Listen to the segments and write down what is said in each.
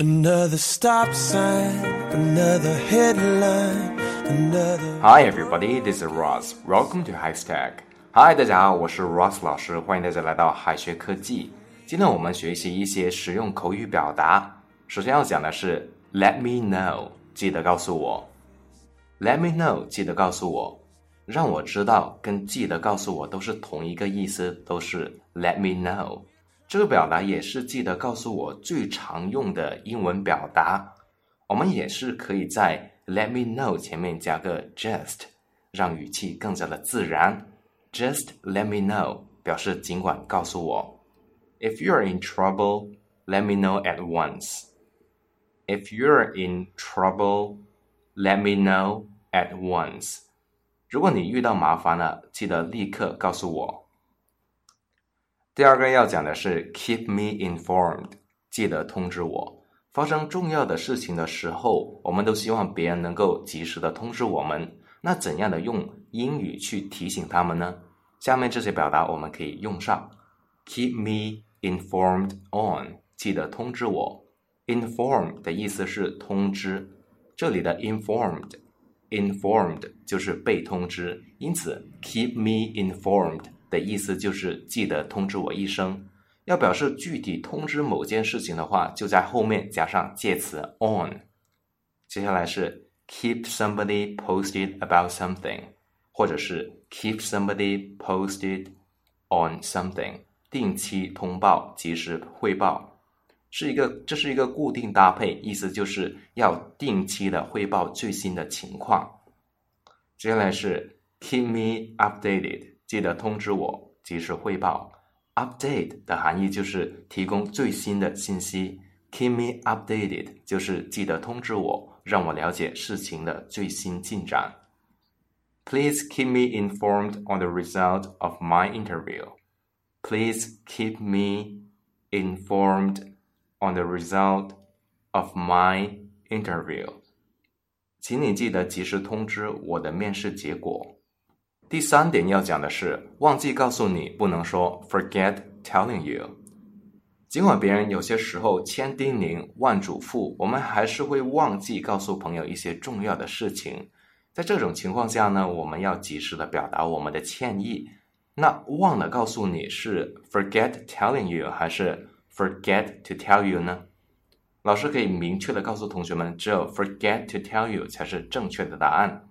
Another stop sign, another headline, another. Hi everybody, this is Ross. Welcome to Hashtag. Hi，大家好，我是 Ross 老师，欢迎大家来到海学科技。今天我们学习一些实用口语表达。首先要讲的是 Let me know，记得告诉我。Let me know，记得告诉我，让我知道跟记得告诉我都是同一个意思，都是 Let me know。这个表达也是记得告诉我最常用的英文表达。我们也是可以在 Let me know 前面加个 just，让语气更加的自然。Just let me know 表示尽管告诉我。If you are in trouble, let me know at once. If you are in trouble, let me know at once. 如果你遇到麻烦了，记得立刻告诉我。第二个要讲的是 keep me informed，记得通知我。发生重要的事情的时候，我们都希望别人能够及时的通知我们。那怎样的用英语去提醒他们呢？下面这些表达我们可以用上。Keep me informed on，记得通知我。Inform 的意思是通知，这里的 informed，informed 就是被通知，因此 keep me informed。的意思就是记得通知我一声。要表示具体通知某件事情的话，就在后面加上介词 on。接下来是 keep somebody posted about something，或者是 keep somebody posted on something，定期通报、及时汇报，是一个这是一个固定搭配，意思就是要定期的汇报最新的情况。接下来是 keep me updated。记得通知我，及时汇报。Update 的含义就是提供最新的信息。Keep me updated 就是记得通知我，让我了解事情的最新进展。Please keep me informed on the result of my interview. Please keep me informed on the result of my interview. 请你记得及时通知我的面试结果。 第三点要讲的是，忘记告诉你，不能说 forget telling you。尽管别人有些时候千叮咛万嘱咐，我们还是会忘记告诉朋友一些重要的事情。在这种情况下呢，我们要及时的表达我们的歉意。那忘了告诉你是 forget telling you 还是 forget to tell you 呢？老师可以明确的告诉同学们，只有 forget to tell you 才是正确的答案。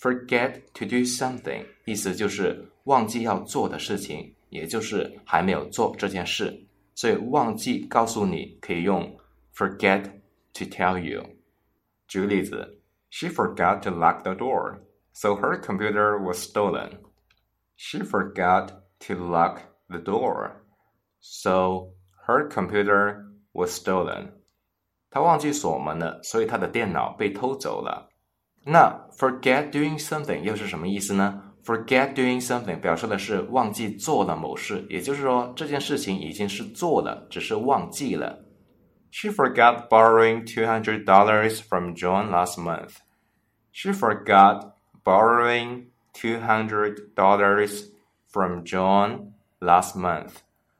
Forget to do something，意思就是忘记要做的事情，也就是还没有做这件事。所以忘记告诉你可以用 forget to tell you。举个例子，She forgot to lock the door, so her computer was stolen. She forgot to lock the door, so her computer was stolen. 她忘记锁门了，所以她的电脑被偷走了。 那 forget doing something 又是什么意思呢？forget doing something 表示的是忘记做了某事，也就是说这件事情已经是做了，只是忘记了。She forgot borrowing two hundred dollars from John last month. She forgot borrowing two hundred dollars from John last month.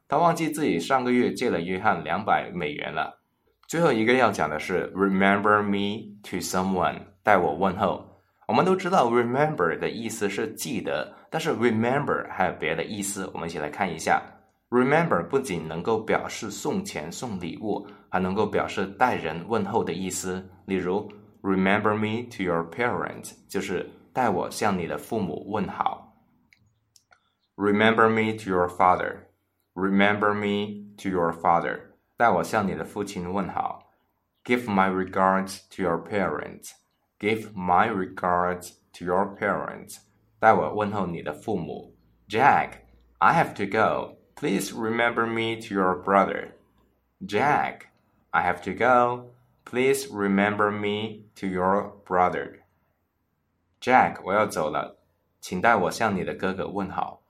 她忘记自己上个月借了约翰两百美元了。最后一个要讲的是 remember me to someone。 代我问候。我们都知道，remember 的意思是记得，但是 remember 还有别的意思。我们一起来看一下，remember 不仅能够表示送钱送礼物，还能够表示待人问候的意思。例如，remember me to your parents，就是代我向你的父母问好。Remember me to your father. Remember me to your father. 代我向你的父亲问好。Give my regards to your parents. Give my regards to your parents. 代我问候你的父母。Jack, I have to go. Please remember me to your brother. Jack, I have to go. Please remember me to your brother. Jack，我要走了，请代我向你的哥哥问好。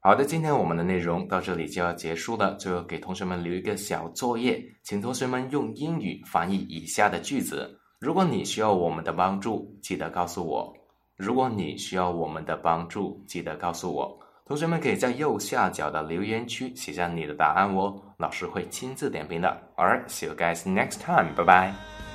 好的，今天我们的内容到这里就要结束了。最后给同学们留一个小作业，请同学们用英语翻译以下的句子。 如果你需要我们的帮助，记得告诉我。如果你需要我们的帮助，记得告诉我。同学们可以在右下角的留言区写下你的答案哦。老师会亲自点评的。All right, see you guys next time. Bye bye.